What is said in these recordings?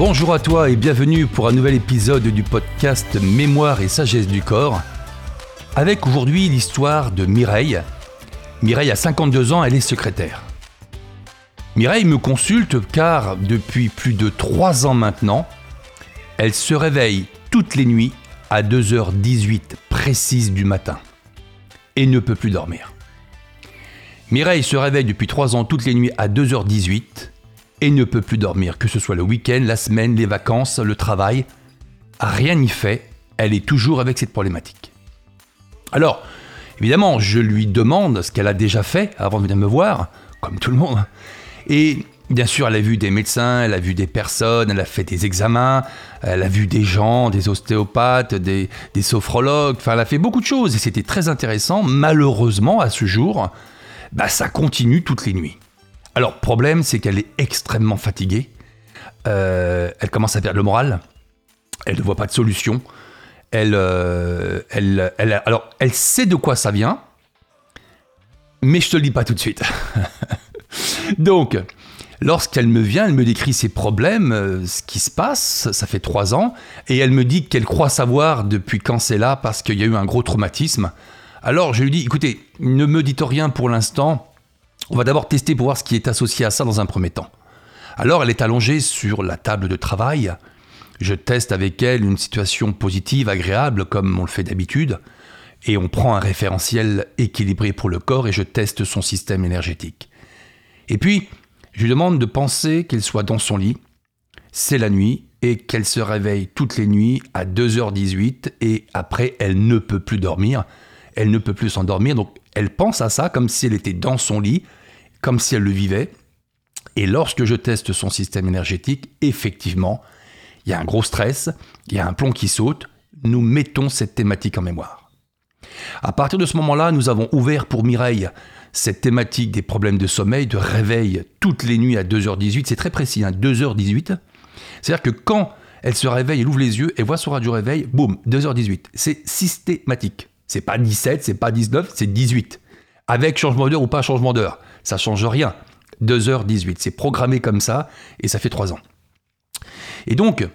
Bonjour à toi et bienvenue pour un nouvel épisode du podcast Mémoire et sagesse du corps. Avec aujourd'hui l'histoire de Mireille. Mireille a 52 ans, elle est secrétaire. Mireille me consulte car depuis plus de 3 ans maintenant, elle se réveille toutes les nuits à 2h18 précises du matin et ne peut plus dormir. Mireille se réveille depuis 3 ans toutes les nuits à 2h18 et ne peut plus dormir, que ce soit le week-end, la semaine, les vacances, le travail. Rien n'y fait, elle est toujours avec cette problématique. Alors, évidemment, je lui demande ce qu'elle a déjà fait avant de venir me voir, comme tout le monde. Et bien sûr, elle a vu des médecins, elle a vu des personnes, elle a fait des examens, elle a vu des gens, des ostéopathes, des, sophrologues, enfin, elle a fait beaucoup de choses et c'était très intéressant. Malheureusement, à ce jour, bah, ça continue toutes les nuits. Alors, problème, c'est qu'elle est extrêmement fatiguée. Euh, elle commence à perdre le moral. Elle ne voit pas de solution. Elle, euh, elle, alors, elle sait de quoi ça vient, mais je te le dis pas tout de suite. Donc, lorsqu'elle me vient, elle me décrit ses problèmes, euh, ce qui se passe, ça fait trois ans, et elle me dit qu'elle croit savoir depuis quand c'est là parce qu'il y a eu un gros traumatisme. Alors, je lui dis, écoutez, ne me dites rien pour l'instant, on va d'abord tester pour voir ce qui est associé à ça dans un premier temps. Alors elle est allongée sur la table de travail. Je teste avec elle une situation positive, agréable, comme on le fait d'habitude, et on prend un référentiel équilibré pour le corps et je teste son système énergétique. Et puis, je lui demande de penser qu'elle soit dans son lit, c'est la nuit, et qu'elle se réveille toutes les nuits à 2h18, et après, elle ne peut plus dormir, elle ne peut plus s'endormir, donc elle pense à ça comme si elle était dans son lit, comme si elle le vivait. Et lorsque je teste son système énergétique, effectivement, il y a un gros stress, il y a un plomb qui saute, nous mettons cette thématique en mémoire. À partir de ce moment-là, nous avons ouvert pour Mireille cette thématique des problèmes de sommeil, de réveil toutes les nuits à 2h18, c'est très précis, 2h18. Hein, C'est-à-dire que quand elle se réveille, elle ouvre les yeux, et voit son radio réveil, boum, 2h18. C'est systématique. C'est pas 17, c'est pas 19, c'est 18. Avec changement d'heure ou pas changement d'heure ça change rien. 2h18, c'est programmé comme ça et ça fait 3 ans. Et donc,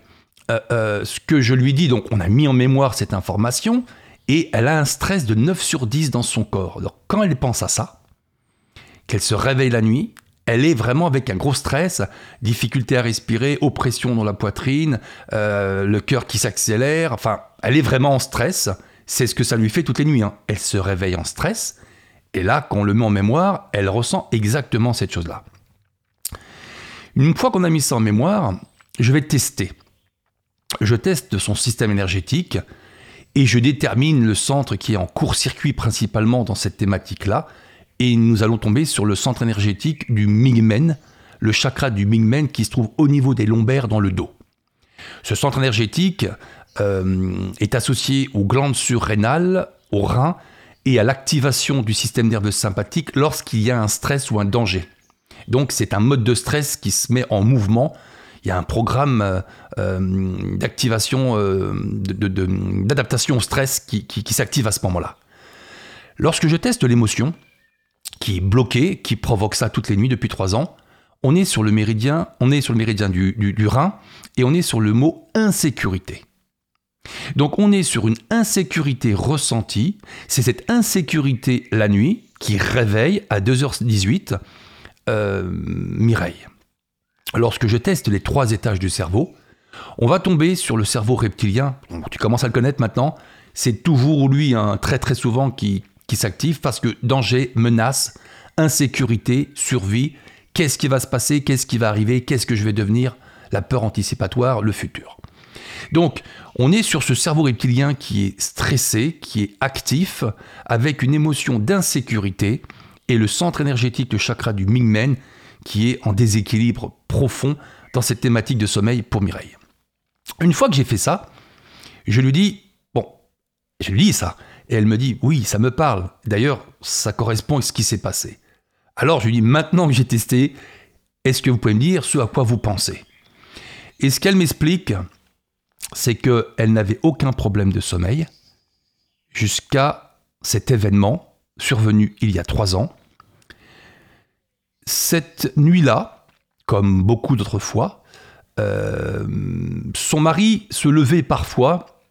euh, euh, ce que je lui dis, donc on a mis en mémoire cette information et elle a un stress de 9 sur 10 dans son corps. Alors quand elle pense à ça, qu'elle se réveille la nuit, elle est vraiment avec un gros stress, difficulté à respirer, oppression dans la poitrine, euh, le cœur qui s'accélère, enfin, elle est vraiment en stress. C'est ce que ça lui fait toutes les nuits. Hein. Elle se réveille en stress, et là, quand on le met en mémoire, elle ressent exactement cette chose-là. Une fois qu'on a mis ça en mémoire, je vais tester. Je teste son système énergétique et je détermine le centre qui est en court-circuit principalement dans cette thématique-là. Et nous allons tomber sur le centre énergétique du Mingmen, le chakra du Mingmen qui se trouve au niveau des lombaires dans le dos. Ce centre énergétique euh, est associé aux glandes surrénales, aux reins et à l'activation du système nerveux sympathique lorsqu'il y a un stress ou un danger. Donc c'est un mode de stress qui se met en mouvement. Il y a un programme euh, euh, d'activation, euh, d'adaptation au stress qui, s'active à ce moment-là. Lorsque je teste l'émotion, qui est bloquée, qui provoque ça toutes les nuits depuis trois ans, on est sur le méridien, du, du rein et on est sur le mot insécurité. Donc on est sur une insécurité ressentie. C'est cette insécurité la nuit qui réveille à 2h18 euh, Mireille. Lorsque je teste les trois étages du cerveau, on va tomber sur le cerveau reptilien. Tu commences à le connaître maintenant. C'est toujours lui, un très très souvent, qui, qui s'active parce que danger, menace, insécurité, survie, qu'est-ce qui va se passer, qu'est-ce qui va arriver, qu'est-ce que je vais devenir, la peur anticipatoire, le futur. Donc, on est sur ce cerveau reptilien qui est stressé, qui est actif, avec une émotion d'insécurité, et le centre énergétique, le chakra du Mingmen, qui est en déséquilibre profond dans cette thématique de sommeil pour Mireille. Une fois que j'ai fait ça, je lui dis, bon, je lui dis ça, et elle me dit, oui, ça me parle. D'ailleurs, ça correspond à ce qui s'est passé. Alors je lui dis, maintenant que j'ai testé, est-ce que vous pouvez me dire ce à quoi vous pensez? Et ce qu'elle m'explique, c'est qu'elle n'avait aucun problème de sommeil jusqu'à cet événement survenu il y a trois ans. Cette nuit-là, comme beaucoup d'autres fois, euh, son mari se levait parfois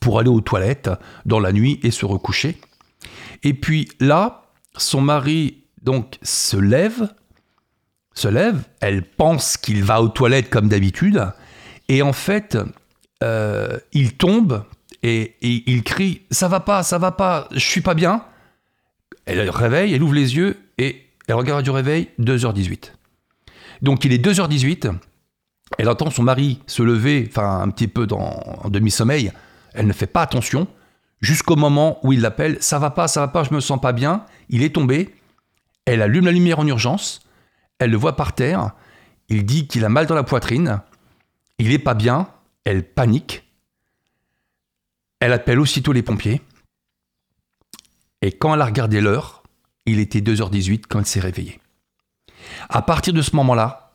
pour aller aux toilettes dans la nuit et se recoucher. Et puis là, son mari donc se lève, se lève, elle pense qu'il va aux toilettes comme d'habitude, et en fait, euh, il tombe et, il crie Ça va pas, ça va pas, je suis pas bien. Elle réveille, elle ouvre les yeux et elle regarde du réveil 2h18. Donc il est 2h18, elle entend son mari se lever, enfin un petit peu dans, en demi-sommeil, elle ne fait pas attention, jusqu'au moment où il l'appelle, ça va pas, ça va pas, je me sens pas bien, il est tombé, elle allume la lumière en urgence, elle le voit par terre, il dit qu'il a mal dans la poitrine, il est pas bien, elle panique, elle appelle aussitôt les pompiers, et quand elle a regardé l'heure, il était 2h18 quand elle s'est réveillée. À partir de ce moment-là,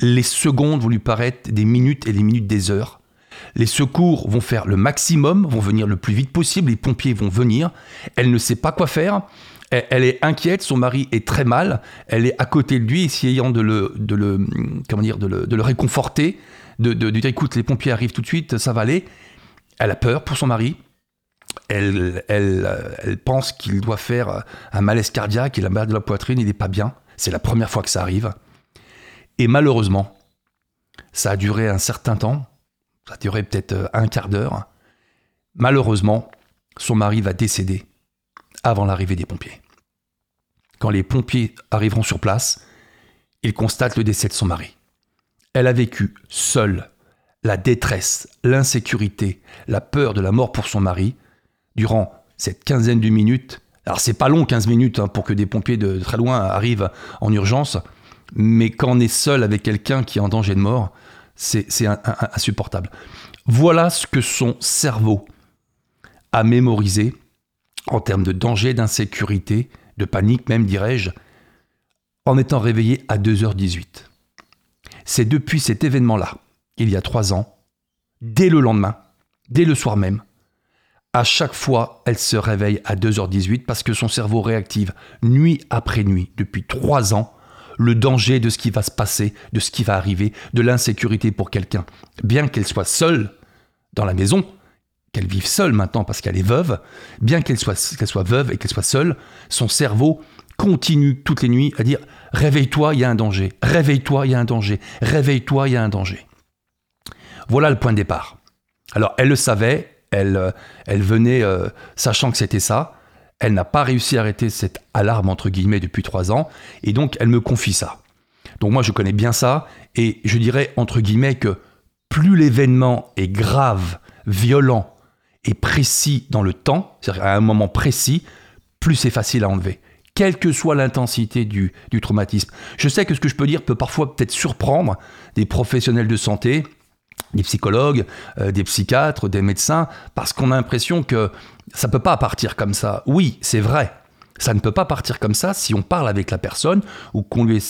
les secondes vont lui paraître des minutes et des minutes des heures. Les secours vont faire le maximum, vont venir le plus vite possible, les pompiers vont venir. Elle ne sait pas quoi faire. Elle est inquiète, son mari est très mal. Elle est à côté de lui, essayant de le, de le, comment dire, de le, réconforter, de, de, dire écoute, les pompiers arrivent tout de suite, ça va aller. Elle a peur pour son mari. Elle, elle, elle pense qu'il doit faire un malaise cardiaque, il a mal de la poitrine, il n'est pas bien. C'est la première fois que ça arrive. Et malheureusement, ça a duré un certain temps, ça a duré peut-être euh, un quart d'heure. Malheureusement, son mari va décéder avant l'arrivée des pompiers. Quand les pompiers arriveront sur place, ils constatent le décès de son mari. Elle a vécu seule la détresse, l'insécurité, la peur de la mort pour son mari durant cette quinzaine de minutes alors c'est pas long 15 minutes hein, pour que des pompiers de très loin arrivent en urgence, mais quand on est seul avec quelqu'un qui est en danger de mort, c'est insupportable. Voilà ce que son cerveau a mémorisé en termes de danger, d'insécurité, de panique même dirais-je, en étant réveillé à 2h18. C'est depuis cet événement-là, il y a trois ans, dès le lendemain, dès le soir même, à chaque fois, elle se réveille à 2h18 parce que son cerveau réactive nuit après nuit depuis trois ans le danger de ce qui va se passer, de ce qui va arriver, de l'insécurité pour quelqu'un. Bien qu'elle soit seule dans la maison, qu'elle vive seule maintenant parce qu'elle est veuve, bien qu'elle soit, soit veuve et qu'elle soit seule, son cerveau continue toutes les nuits à dire Réveille-toi, il y a un danger, réveille-toi, il y a un danger, réveille-toi, il y a un danger. Voilà le point de départ. Alors elle le savait, elle, euh, elle venait euh, sachant que c'était ça. Elle n'a pas réussi à arrêter cette alarme, entre guillemets, depuis trois ans. Et donc, elle me confie ça. Donc moi, je connais bien ça. Et je dirais, entre guillemets, que plus l'événement est grave, violent et précis dans le temps, c'est-à-dire à un moment précis, plus c'est facile à enlever quelle que soit l'intensité du, du, traumatisme. Je sais que ce que je peux dire peut parfois peut-être surprendre des professionnels de santé, des psychologues, euh, des psychiatres, des médecins, parce qu'on a l'impression que ça ne peut pas partir comme ça. Oui, c'est vrai. Ça ne peut pas partir comme ça si on parle avec la personne ou qu'on lui,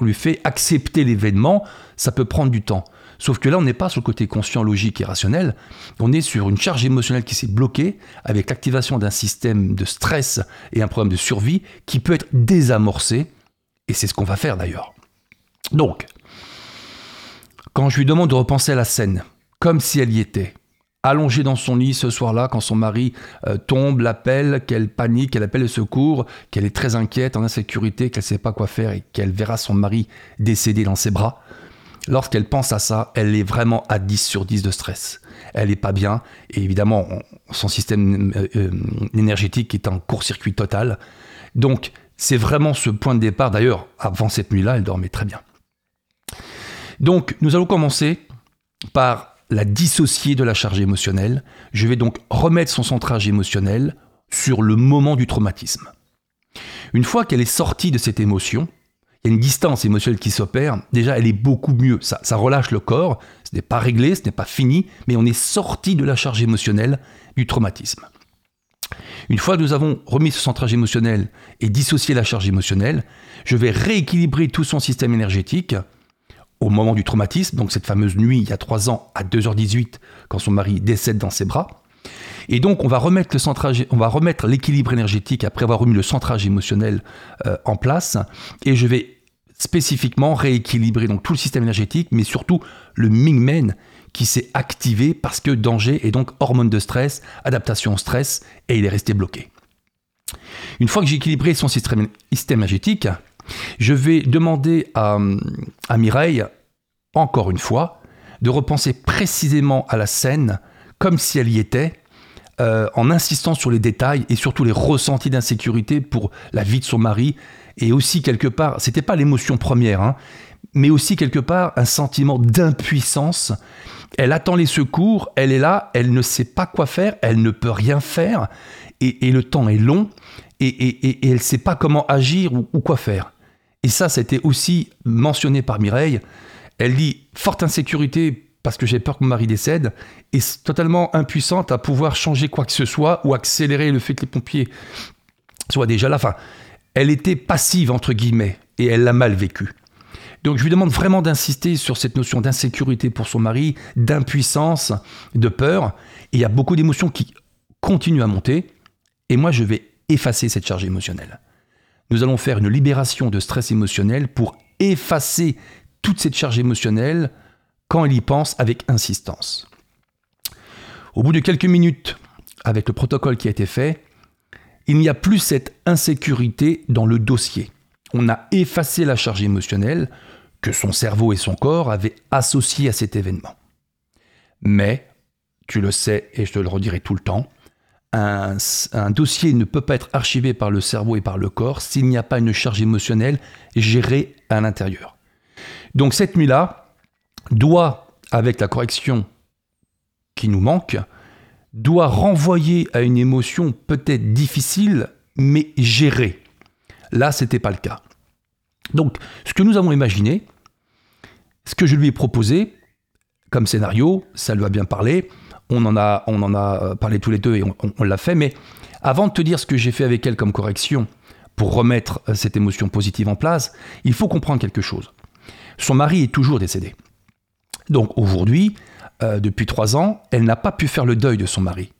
lui fait accepter l'événement, ça peut prendre du temps. Sauf que là, on n'est pas sur le côté conscient, logique et rationnel. On est sur une charge émotionnelle qui s'est bloquée avec l'activation d'un système de stress et un problème de survie qui peut être désamorcé. Et c'est ce qu'on va faire d'ailleurs. Donc, quand je lui demande de repenser à la scène, comme si elle y était, allongée dans son lit ce soir-là, quand son mari euh, tombe, l'appelle, qu'elle panique, qu'elle appelle le secours, qu'elle est très inquiète, en insécurité, qu'elle ne sait pas quoi faire et qu'elle verra son mari décédé dans ses bras, lorsqu'elle pense à ça, elle est vraiment à 10 sur 10 de stress. Elle n'est pas bien, et évidemment, son système euh, euh, énergétique est en court-circuit total. Donc, c'est vraiment ce point de départ. D'ailleurs, avant cette nuit-là, elle dormait très bien. Donc, nous allons commencer par la dissocier de la charge émotionnelle. Je vais donc remettre son centrage émotionnel sur le moment du traumatisme. Une fois qu'elle est sortie de cette émotion, une distance émotionnelle qui s'opère. Déjà, elle est beaucoup mieux. Ça, ça relâche le corps. Ce n'est pas réglé, ce n'est pas fini, mais on est sorti de la charge émotionnelle du traumatisme. Une fois que nous avons remis ce centrage émotionnel et dissocié la charge émotionnelle, je vais rééquilibrer tout son système énergétique au moment du traumatisme, donc cette fameuse nuit il y a trois ans à 2h18 quand son mari décède dans ses bras. Et donc on va remettre le centrage, on va remettre l'équilibre énergétique après avoir remis le centrage émotionnel euh, en place. Et je vais spécifiquement rééquilibrer tout le système énergétique, mais surtout le Mingmen qui s'est activé parce que danger et donc hormone de stress, adaptation au stress, et il est resté bloqué. Une fois que j'ai équilibré son système, énergétique, je vais demander à, à Mireille, encore une fois, de repenser précisément à la scène comme si elle y était, euh, en insistant sur les détails et surtout les ressentis d'insécurité pour la vie de son mari et aussi quelque part, c'était pas l'émotion première, hein, mais aussi quelque part un sentiment d'impuissance. Elle attend les secours, elle est là, elle ne sait pas quoi faire, elle ne peut rien faire et, le temps est long et, elle ne sait pas comment agir ou, quoi faire. Et ça, c'était aussi mentionné par Mireille. Elle dit forte insécurité parce que j'ai peur que mon mari décède, et totalement impuissante à pouvoir changer quoi que ce soit ou accélérer le fait que les pompiers soient déjà là. Enfin, elle était passive, entre guillemets, et elle l'a mal vécu. Donc je lui demande vraiment d'insister sur cette notion d'insécurité pour son mari, d'impuissance, de peur. Et il y a beaucoup d'émotions qui continuent à monter. Et moi, je vais effacer cette charge émotionnelle. Nous allons faire une libération de stress émotionnel pour effacer toute cette charge émotionnelle quand elle y pense avec insistance. Au bout de quelques minutes, avec le protocole qui a été fait, il n'y a plus cette insécurité dans le dossier. On a effacé la charge émotionnelle que son cerveau et son corps avaient associée à cet événement. Mais, tu le sais et je te le redirai tout le temps, un, dossier ne peut pas être archivé par le cerveau et par le corps s'il n'y a pas une charge émotionnelle gérée à l'intérieur. Donc cette nuit-là, doit, avec la correction qui nous manque, doit renvoyer à une émotion peut-être difficile, mais gérée. Là, ce n'était pas le cas. Donc, ce que nous avons imaginé, ce que je lui ai proposé comme scénario, ça lui a bien parlé, on en a, a parlé tous les deux et on, on l'a fait, mais avant de te dire ce que j'ai fait avec elle comme correction pour remettre cette émotion positive en place, il faut comprendre quelque chose. Son mari est toujours décédé. Donc aujourd'hui, euh, depuis trois ans, elle n'a pas pu faire le deuil de son mari.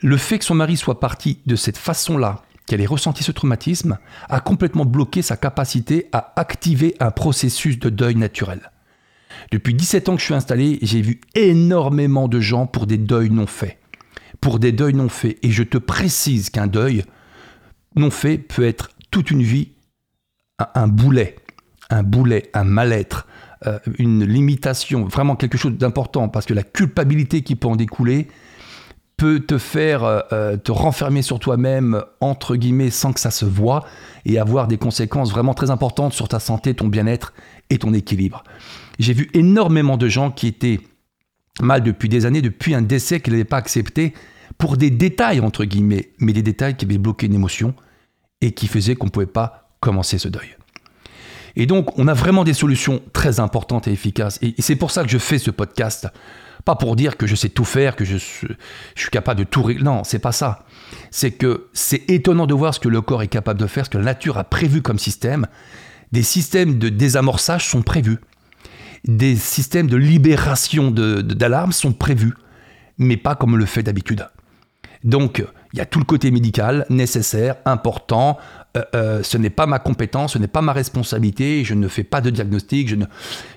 Le fait que son mari soit parti de cette façon-là, qu'elle ait ressenti ce traumatisme, a complètement bloqué sa capacité à activer un processus de deuil naturel. Depuis 17 ans que je suis installé, j'ai vu énormément de gens pour des deuils non faits. Pour des deuils non faits. Et je te précise qu'un deuil non fait peut être toute une vie un boulet, un boulet, un mal-être, euh, une limitation, vraiment quelque chose d'important, parce que la culpabilité qui peut en découler peut te faire euh, euh, te renfermer sur toi-même, entre guillemets, sans que ça se voit, et avoir des conséquences vraiment très importantes sur ta santé, ton bien-être et ton équilibre. J'ai vu énormément de gens qui étaient mal depuis des années, depuis un décès qu'ils n'avaient pas accepté, pour des détails, entre guillemets, mais des détails qui avaient bloqué une émotion et qui faisaient qu'on ne pouvait pas commencer ce deuil. Et donc, on a vraiment des solutions très importantes et efficaces. Et, c'est pour ça que je fais ce podcast. Pas pour dire que je sais tout faire, que je, suis capable de tout régler. Non, c'est pas ça. C'est que c'est étonnant de voir ce que le corps est capable de faire, ce que la nature a prévu comme système. Des systèmes de désamorçage sont prévus. Des systèmes de libération d'alarme sont prévus. Mais pas comme on le fait d'habitude. Donc, il y a tout le côté médical nécessaire, important, euh, euh, ce n'est pas ma compétence, ce n'est pas ma responsabilité, je ne fais pas de diagnostic, je ne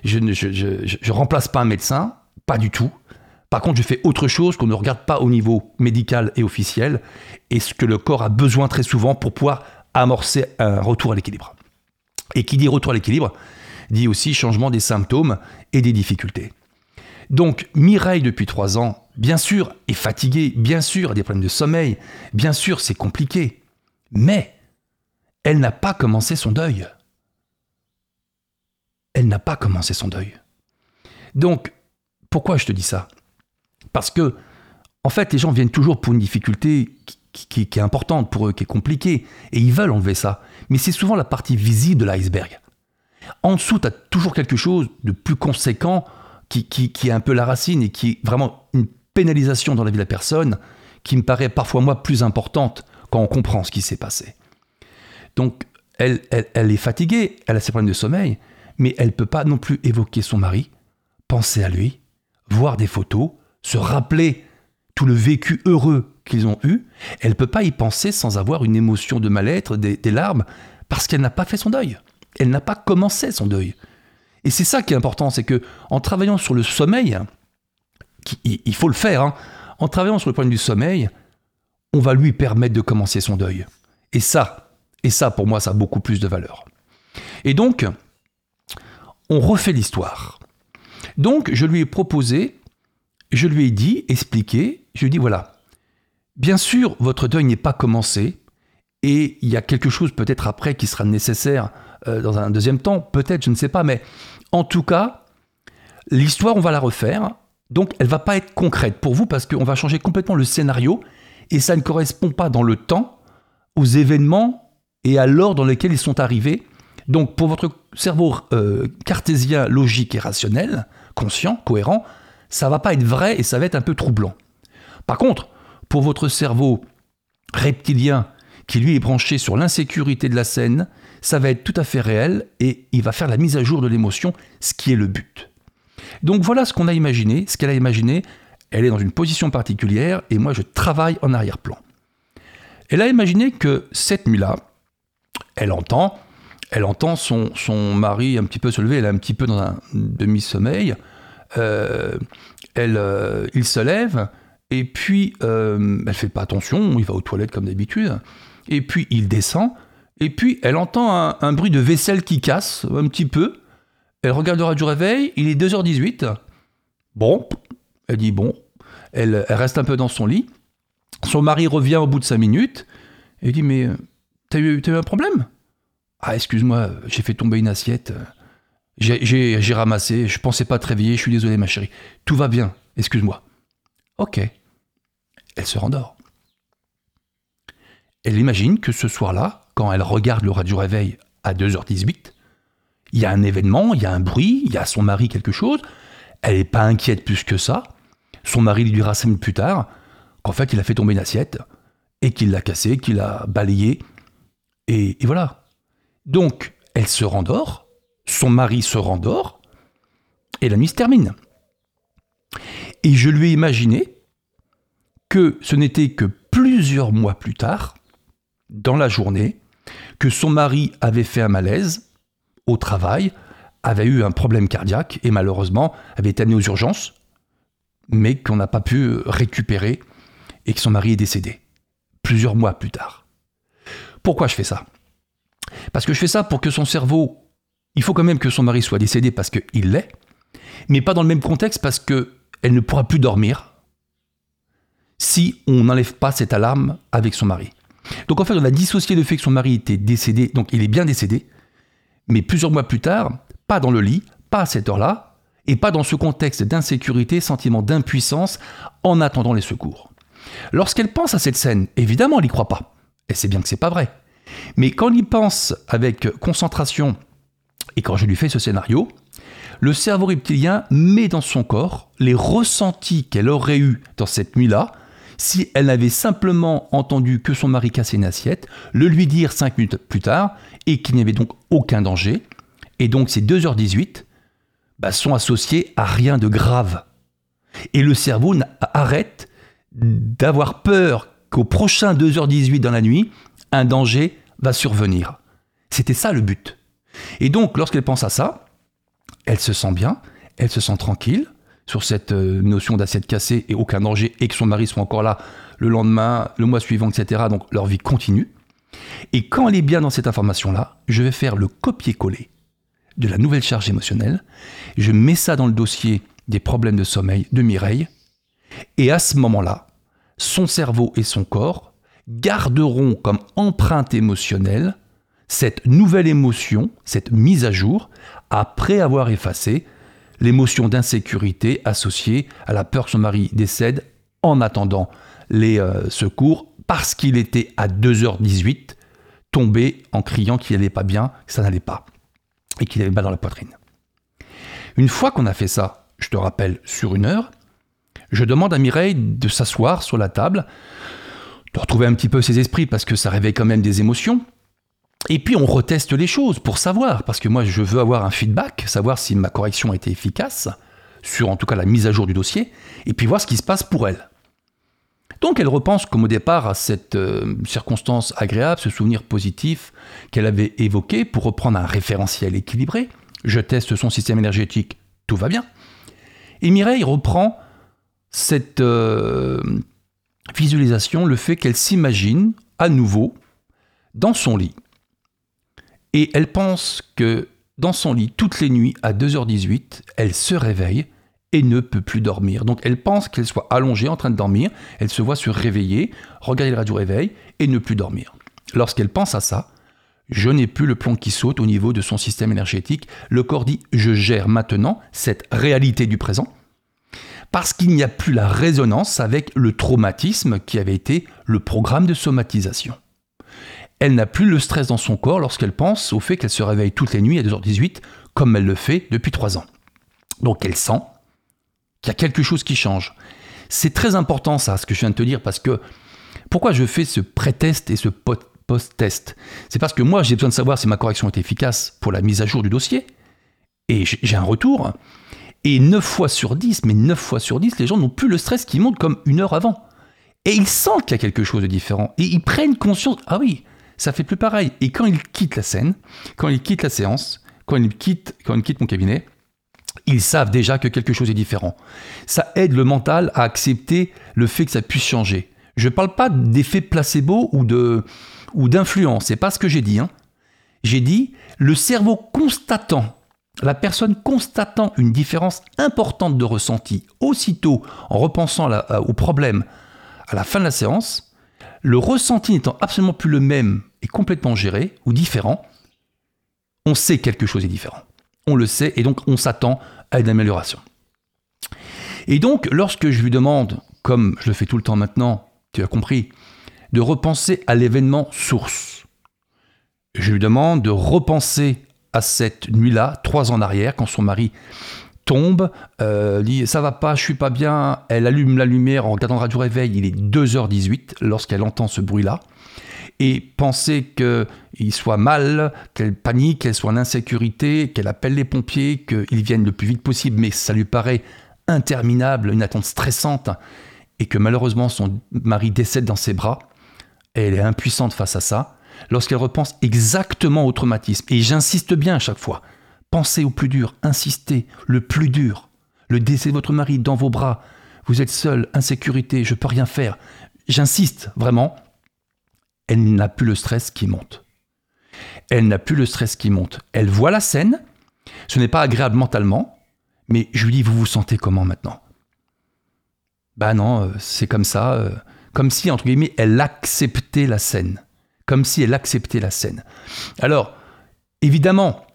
je, ne, je, je, remplace pas un médecin, pas du tout. Par contre, je fais autre chose qu'on ne regarde pas au niveau médical et officiel, et ce que le corps a besoin très souvent pour pouvoir amorcer un retour à l'équilibre. Et qui dit retour à l'équilibre, dit aussi changement des symptômes et des difficultés. Donc Mireille, depuis trois ans, bien sûr, est fatiguée, bien sûr, a des problèmes de sommeil, bien sûr, c'est compliqué, mais elle n'a pas commencé son deuil. Elle n'a pas commencé son deuil. Donc, pourquoi je te dis ça? Parce que, en fait, les gens viennent toujours pour une difficulté qui, est importante pour eux, qui est compliquée, et ils veulent enlever ça. Mais c'est souvent la partie visible de l'iceberg. En dessous, tu as toujours quelque chose de plus conséquent qui, qui, est un peu la racine et qui est vraiment une pénalisation dans la vie de la personne qui me paraît parfois, moi, plus importante quand on comprend ce qui s'est passé. Donc, elle, est fatiguée, elle a ses problèmes de sommeil, mais elle ne peut pas non plus évoquer son mari, penser à lui, voir des photos, se rappeler tout le vécu heureux qu'ils ont eu. Elle ne peut pas y penser sans avoir une émotion de mal-être, des, larmes, parce qu'elle n'a pas fait son deuil. Elle n'a pas commencé son deuil. Et c'est ça qui est important, c'est que en travaillant sur le sommeil, il faut le faire, hein, en travaillant sur le point du sommeil, on va lui permettre de commencer son deuil. Et ça, et ça pour moi, ça a beaucoup plus de valeur. Et donc, on refait l'histoire. Donc, je lui ai proposé, je lui ai dit, expliqué, je lui ai dit voilà, bien sûr, votre deuil n'est pas commencé, et il y a quelque chose peut-être après qui sera nécessaire euh, dans un deuxième temps, peut-être, je ne sais pas, mais en tout cas, l'histoire, on va la refaire, donc elle va pas être concrète pour vous parce qu'on va changer complètement le scénario, et ça ne correspond pas dans le temps aux événements et à l'ordre dans lesquels ils sont arrivés. Donc pour votre cerveau euh, cartésien, logique et rationnel, conscient, cohérent, ça va pas être vrai et ça va être un peu troublant. Par contre, pour votre cerveau reptilien, qui lui est branché sur l'insécurité de la scène, ça va être tout à fait réel et il va faire la mise à jour de l'émotion, ce qui est le but. Donc voilà ce qu'on a imaginé, ce qu'elle a imaginé, elle est dans une position particulière et moi je travaille en arrière-plan. Elle a imaginé que cette nuit-là, elle entend, elle entend son, mari un petit peu se lever, elle est un petit peu dans un demi-sommeil, euh, euh, il se lève, et puis euh, elle fait pas attention, il va aux toilettes comme d'habitude, et puis il descend, et puis elle entend un, bruit de vaisselle qui casse un petit peu, elle regarde le radio réveil, il est 2h18, bon, elle dit bon, elle, reste un peu dans son lit, son mari revient au bout de cinq minutes et dit Mais euh, t'as eu, un problème? Ah, excuse-moi, j'ai fait tomber une assiette. J'ai ramassé, je pensais pas te réveiller, je suis désolé, ma chérie. Tout va bien, excuse-moi. Ok. Elle se rendort. Elle imagine que ce soir-là, quand elle regarde le radio réveil à 2h18, il y a un événement, il y a un bruit, il y a son mari quelque chose. Elle n'est pas inquiète plus que ça. Son mari lui dira plus tard qu'en fait, il a fait tomber une assiette et qu'il l'a cassée, qu'il a balayée. Et, voilà. Donc, elle se rendort, son mari se rendort, et la nuit se termine. Et je lui ai imaginé que ce n'était que plusieurs mois plus tard, dans la journée, que son mari avait fait un malaise au travail, avait eu un problème cardiaque et malheureusement avait été amené aux urgences, mais qu'on n'a pas pu récupérer et que son mari est décédé, plusieurs mois plus tard. Pourquoi je fais ça? Parce que je fais ça pour que son cerveau, il faut quand même que son mari soit décédé parce qu'il l'est, mais pas dans le même contexte parce qu'elle ne pourra plus dormir si on n'enlève pas cette alarme avec son mari. Donc en fait, on a dissocié le fait que son mari était décédé, donc il est bien décédé, mais plusieurs mois plus tard, pas dans le lit, pas à cette heure-là, et pas dans ce contexte d'insécurité, sentiment d'impuissance en attendant les secours. Lorsqu'elle pense à cette scène, évidemment, elle n'y croit pas. Elle sait bien que c'est pas vrai. Mais quand y pense avec concentration et quand je lui fais ce scénario, le cerveau reptilien met dans son corps les ressentis qu'elle aurait eus dans cette nuit-là si elle n'avait simplement entendu que son mari casser une assiette, le lui dire cinq minutes plus tard et qu'il n'y avait donc aucun danger. Et donc ces 2h18 bah, sont associés à rien de grave. Et le cerveau arrête d'avoir peur qu'au prochain 2h18 dans la nuit, un danger va survenir. C'était ça le but. Et donc, lorsqu'elle pense à ça, elle se sent bien, elle se sent tranquille sur cette euh, notion d'assiette cassée et aucun danger, et que son mari soit encore là le lendemain, le mois suivant, etc. Donc leur vie continue. Et quand elle est bien dans cette information-là, je vais faire le copier-coller de la nouvelle charge émotionnelle. Je mets ça dans le dossier des problèmes de sommeil de Mireille, et à ce moment-là, son cerveau et son corps garderont comme empreinte émotionnelle cette nouvelle émotion, cette mise à jour, après avoir effacé l'émotion d'insécurité associée à la peur que son mari décède en attendant les euh, secours parce qu'il était à 2h18 tombé en criant qu'il n'allait pas bien, que ça n'allait pas et qu'il avait mal dans la poitrine. Une fois qu'on a fait ça, je te rappelle, sur une heure, je demande à Mireille de s'asseoir sur la table, de retrouver un petit peu ses esprits parce que ça réveille quand même des émotions. Et puis on reteste les choses pour savoir, parce que moi je veux avoir un feedback, savoir si ma correction a été efficace, sur en tout cas la mise à jour du dossier, et puis voir ce qui se passe pour elle. Donc elle repense comme au départ à cette euh, circonstance agréable, ce souvenir positif qu'elle avait évoqué pour reprendre un référentiel équilibré. Je teste son système énergétique, tout va bien. Et Mireille reprend cette euh, visualisation, le fait qu'elle s'imagine à nouveau dans son lit. Et elle pense que dans son lit, toutes les nuits, à 2h18, elle se réveille et ne peut plus dormir. Donc elle pense qu'elle soit allongée en train de dormir, elle se voit se réveiller, regarder le radio réveil et ne plus dormir. Lorsqu'elle pense à ça, je n'ai plus le plomb qui saute au niveau de son système énergétique. Le corps dit je gère maintenant cette réalité du présent parce qu'il n'y a plus la résonance avec le traumatisme qui avait été le programme de somatisation. Elle n'a plus le stress dans son corps lorsqu'elle pense au fait qu'elle se réveille toutes les nuits à 2h18 comme elle le fait depuis 3 ans. Donc elle sent qu'il y a quelque chose qui change. C'est très important ça, ce que je viens de te dire, parce que pourquoi je fais ce pré-test et ce post-test? C'est parce que moi, j'ai besoin de savoir si ma correction est efficace pour la mise à jour du dossier, et j'ai un retour. Et 9 fois sur 10, mais 9 fois sur 10, les gens n'ont plus le stress qui monte comme une heure avant. Et ils sentent qu'il y a quelque chose de différent. Et ils prennent conscience, ah oui, ça fait plus pareil. Et quand ils quittent la scène, quand ils quittent la séance, quand ils quittent, mon cabinet, ils savent déjà que quelque chose est différent. Ça aide le mental à accepter le fait que ça puisse changer. Je ne parle pas d'effet placebo ou de ou d'influence, pas ce que j'ai dit. Hein. J'ai dit le cerveau constatant, la personne constatant une différence importante de ressenti aussitôt en repensant au problème à la fin de la séance, le ressenti n'étant absolument plus le même et complètement géré ou différent, on sait quelque chose est différent on le sait, et donc on s'attend à une amélioration. Et donc, lorsque je lui demande, comme je le fais tout le temps maintenant, tu as compris, de repenser à l'événement source, je lui demande de repenser à cette nuit-là, trois ans en arrière, quand son mari tombe, euh, dit ça va pas, je suis pas bien, elle allume la lumière en regardant radio réveil, il est 2h18 lorsqu'elle entend ce bruit-là. Et penser qu'il soit mal, qu'elle panique, qu'elle soit en insécurité, qu'elle appelle les pompiers, qu'ils viennent le plus vite possible, mais ça lui paraît interminable, une attente stressante, et que malheureusement son mari décède dans ses bras, elle est impuissante face à ça, lorsqu'elle repense exactement au traumatisme. Et j'insiste bien à chaque fois, pensez au plus dur, insistez, le plus dur, le décès de votre mari dans vos bras, vous êtes seul, insécurité, je peux rien faire. J'insiste vraiment, elle n'a plus le stress qui monte. Elle n'a plus le stress qui monte. Elle voit la scène, ce n'est pas agréable mentalement, mais je lui dis, vous vous sentez comment maintenant? Bah non, euh, c'est comme ça, euh, comme si, entre guillemets, elle acceptait la scène. Comme si elle acceptait la scène. Alors, évidemment,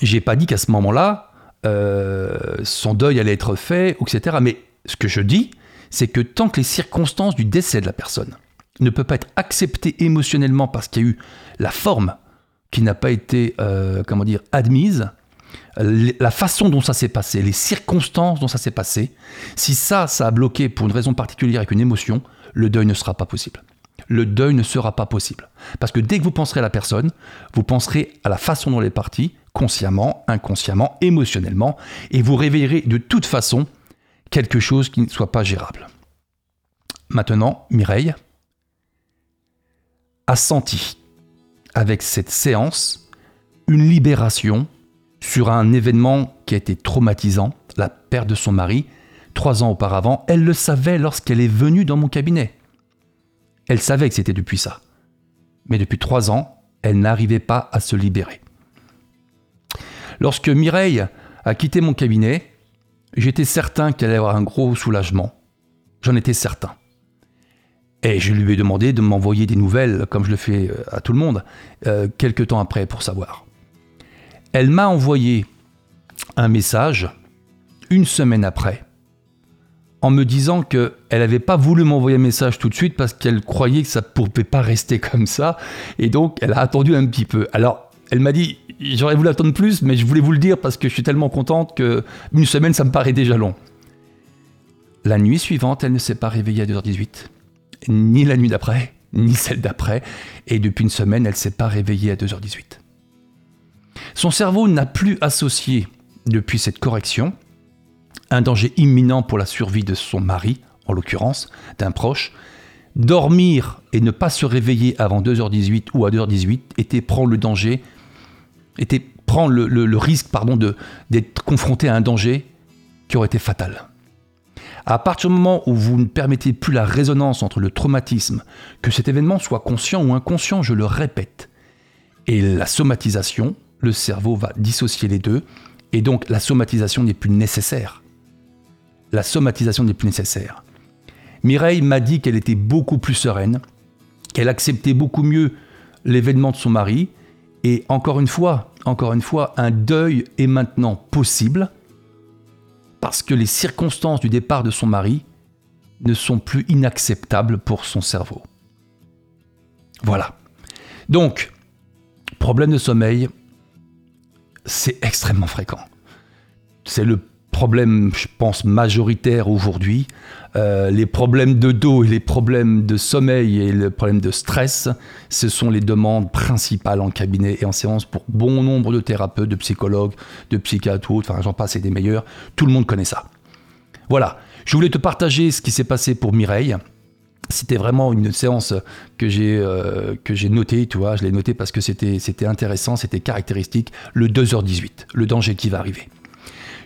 j'ai pas dit qu'à ce moment-là, euh, son deuil allait être fait, etc. Mais ce que je dis, c'est que tant que les circonstances du décès de la personne ne peut pas être accepté émotionnellement parce qu'il y a eu la forme qui n'a pas été, euh, comment dire, admise, la façon dont ça s'est passé, les circonstances dont ça s'est passé, si ça, ça a bloqué pour une raison particulière avec une émotion, le deuil ne sera pas possible. Le deuil ne sera pas possible. Parce que dès que vous penserez à la personne, vous penserez à la façon dont elle est partie, consciemment, inconsciemment, émotionnellement, et vous réveillerez de toute façon quelque chose qui ne soit pas gérable. Maintenant, Mireille, a senti, avec cette séance, une libération sur un événement qui a été traumatisant, la perte de son mari, trois ans auparavant. Elle le savait lorsqu'elle est venue dans mon cabinet. Elle savait que c'était depuis ça. Mais depuis trois ans, elle n'arrivait pas à se libérer. Lorsque Mireille a quitté mon cabinet, j'étais certain qu'elle allait avoir un gros soulagement. J'en étais certain. Et je lui ai demandé de m'envoyer des nouvelles, comme je le fais euh, à tout le monde, euh, quelques temps après pour savoir. Elle m'a envoyé un message une semaine après, en me disant qu'elle n'avait pas voulu m'envoyer un message tout de suite parce qu'elle croyait que ça ne pouvait pas rester comme ça, et donc elle a attendu un petit peu. Alors, elle m'a dit, j'aurais voulu attendre plus, mais je voulais vous le dire parce que je suis tellement contente que une semaine, ça me paraît déjà long. La nuit suivante, elle ne s'est pas réveillée à 2h18 ni la nuit d'après, ni celle d'après, et depuis une semaine, elle ne s'est pas réveillée à 2h18. Son cerveau n'a plus associé, depuis cette correction, un danger imminent pour la survie de son mari, en l'occurrence, d'un proche, dormir et ne pas se réveiller avant 2h18 ou à 2h18 était prendre le danger, était prendre le, risque pardon, d'être confronté à un danger qui aurait été fatal. À partir du moment où vous ne permettez plus la résonance entre le traumatisme, que cet événement soit conscient ou inconscient, je le répète, et la somatisation, le cerveau va dissocier les deux, et donc la somatisation n'est plus nécessaire. La somatisation n'est plus nécessaire. Mireille m'a dit qu'elle était beaucoup plus sereine, qu'elle acceptait beaucoup mieux l'événement de son mari, et encore une fois, encore une fois, un deuil est maintenant possible parce que les circonstances du départ de son mari ne sont plus inacceptables pour son cerveau. Voilà. Donc, problème de sommeil, c'est extrêmement fréquent. C'est le problème, je pense, majoritaire aujourd'hui. Euh, les problèmes de dos et les problèmes de sommeil et les problèmes de stress, ce sont les demandes principales en cabinet et en séance pour bon nombre de thérapeutes, de psychologues, de psychiatres, enfin j'en passe et des meilleurs. Tout le monde connaît ça. Voilà, je voulais te partager ce qui s'est passé pour Mireille. C'était vraiment une séance que j'ai euh, que j'ai notée, tu vois, je l'ai notée parce que c'était c'était intéressant, c'était caractéristique. Le 2h18, le danger qui va arriver.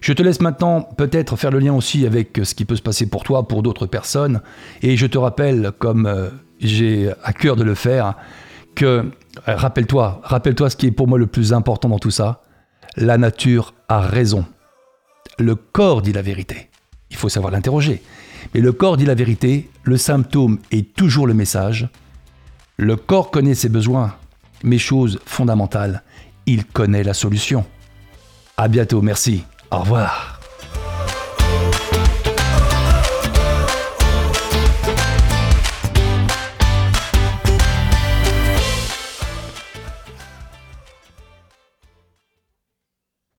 Je te laisse maintenant peut-être faire le lien aussi avec ce qui peut se passer pour toi, pour d'autres personnes. Et je te rappelle, comme euh, j'ai à cœur de le faire, que euh, rappelle-toi, rappelle-toi ce qui est pour moi le plus important dans tout ça. La nature a raison. Le corps dit la vérité. Il faut savoir l'interroger. Mais le corps dit la vérité, le symptôme est toujours le message. Le corps connaît ses besoins, mais chose fondamentale, il connaît la solution. À bientôt, merci. Au revoir.